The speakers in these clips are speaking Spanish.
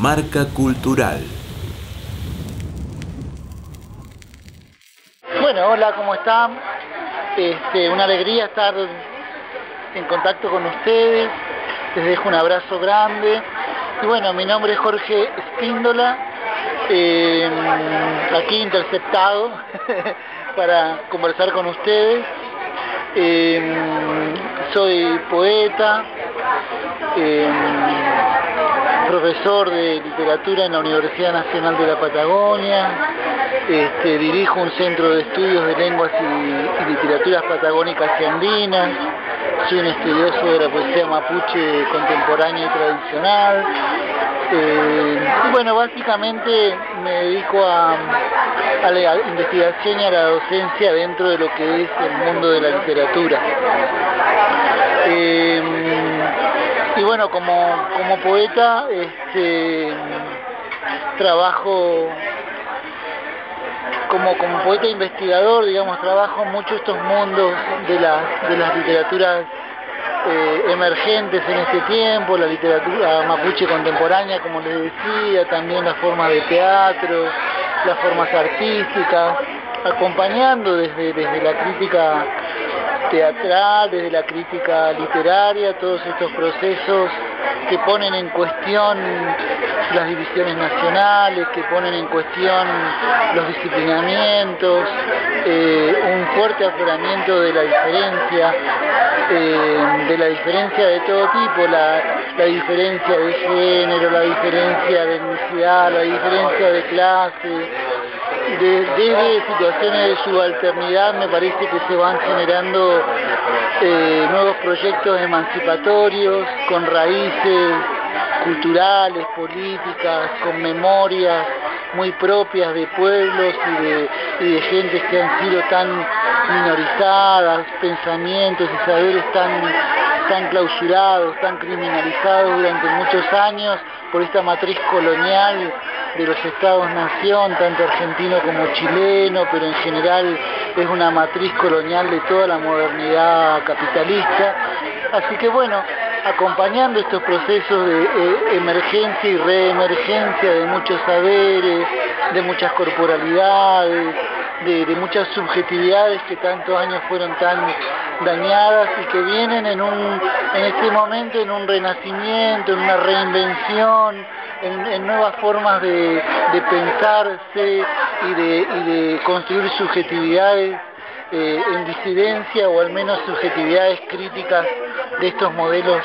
Marca Cultural. Bueno, hola, ¿cómo están? Este, una alegría estar en contacto con ustedes. Les dejo un abrazo grande. Y bueno, mi nombre es Jorge Espíndola, eh, aquí interceptado para conversar con ustedes. Eh, soy poeta, eh, profesor de literatura en la Universidad Nacional de la Patagonia, este, dirijo un centro de estudios de lenguas y, literaturas patagónicas y andinas, soy un estudioso de la poesía mapuche contemporánea y tradicional. Eh, y bueno, básicamente me dedico a, la investigación y a la docencia dentro de lo que es el mundo de la literatura. Eh, y bueno, como, como poeta, este, trabajo como, como poeta investigador, digamos, trabajo mucho estos mundos de, de las literaturas eh, emergentes en este tiempo, la literatura mapuche contemporánea, como les decía, también las formas de teatro, las formas artísticas, acompañando desde, desde la crítica teatral, desde la crítica literaria, todos estos procesos que ponen en cuestión las divisiones nacionales, que ponen en cuestión los disciplinamientos, eh, un fuerte afloramiento de la diferencia, eh, de la diferencia de todo tipo, la, la diferencia de género, la diferencia de etnicidad, la diferencia de clase, desde situaciones de subalternidad me parece que se van generando eh, nuevos proyectos emancipatorios con raíces culturales, políticas, con memorias muy propias de pueblos y de, y gentes que han sido tan minorizadas, pensamientos y saberes tan, tan clausurados, tan criminalizados durante muchos años por esta matriz colonial de los estados-nación, tanto argentino como chileno, pero en general es una matriz colonial de toda la modernidad capitalista. Así que bueno, acompañando estos procesos de eh, emergencia y reemergencia de muchos saberes, de muchas corporalidades, de, muchas subjetividades que tantos años fueron tan dañadas y que vienen en, un, en este momento en un renacimiento, en una reinvención, en, nuevas formas de, pensarse y de, construir subjetividades eh, en disidencia o al menos subjetividades críticas de estos modelos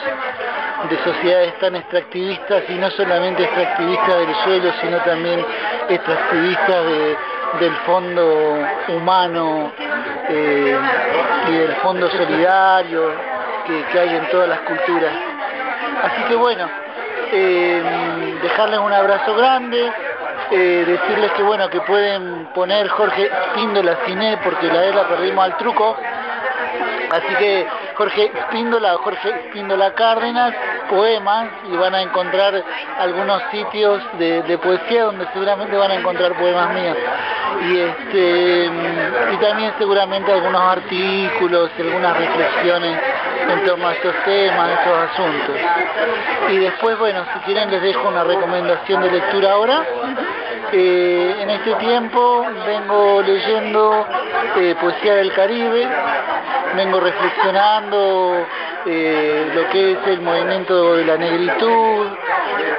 de sociedades tan extractivistas y no solamente extractivistas del suelo, sino también extractivistas del fondo humano eh, y del fondo solidario que, que hay en todas las culturas. Así que bueno, eh, dejarles un abrazo grande, eh, decirles que bueno que pueden poner Jorge Píndola Cine porque la E la perdimos al truco, así que Jorge Píndola, Jorge Píndola Cárdenas, poemas y van a encontrar algunos sitios de, poesía donde seguramente van a encontrar poemas míos y este y también seguramente algunos artículos y algunas reflexiones en torno a estos temas, estos asuntos. Y después, bueno, si quieren les dejo una recomendación de lectura ahora. Eh, en este tiempo vengo leyendo eh, poesía del Caribe, vengo reflexionando eh, lo que es el movimiento de la negritud,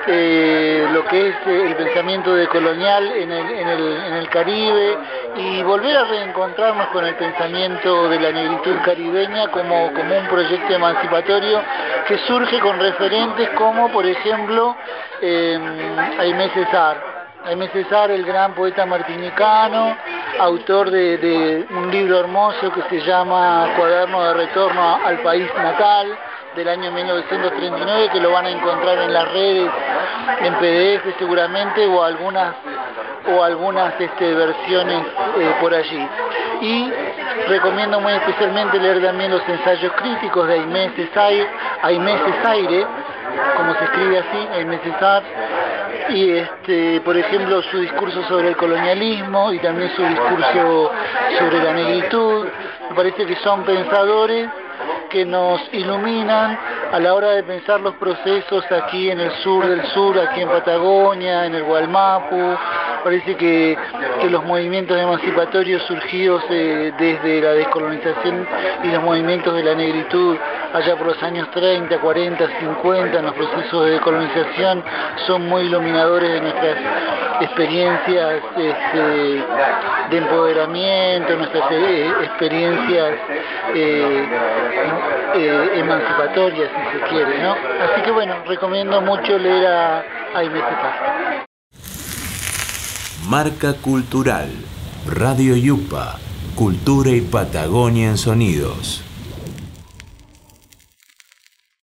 eh, lo que es eh, el pensamiento de colonial en el, en, el, en el Caribe y volver a reencontrarnos con el pensamiento de la negritud caribeña como, como un proyecto emancipatorio que surge con referentes como, por ejemplo, eh, Aimé César. Aimé César, el gran poeta martinicano, autor de, un libro hermoso que se llama Cuaderno de Retorno al País Natal, del año 1939, que lo van a encontrar en las redes, en PDF seguramente, o algunas o algunas este, versiones eh, por allí. Y recomiendo muy especialmente leer también los ensayos críticos de Aimé Césaire, Aimé Césaire como se escribe así, Aimé César, y este, por ejemplo su discurso sobre el colonialismo y también su discurso sobre la negritud. Me parece que son pensadores que nos iluminan a la hora de pensar los procesos aquí en el sur del sur, aquí en Patagonia, en el Gualmapu, parece que, los movimientos emancipatorios surgidos eh, desde la descolonización y los movimientos de la negritud allá por los años 30, 40, 50, en los procesos de decolonización, son muy iluminadores de nuestras experiencias este, de empoderamiento, nuestras eh, experiencias eh, emancipatorias, si se quiere, ¿no? Así que bueno, recomiendo mucho leer a, a Marca Cultural, Radio Yupa, Cultura y Patagonia en Sonidos.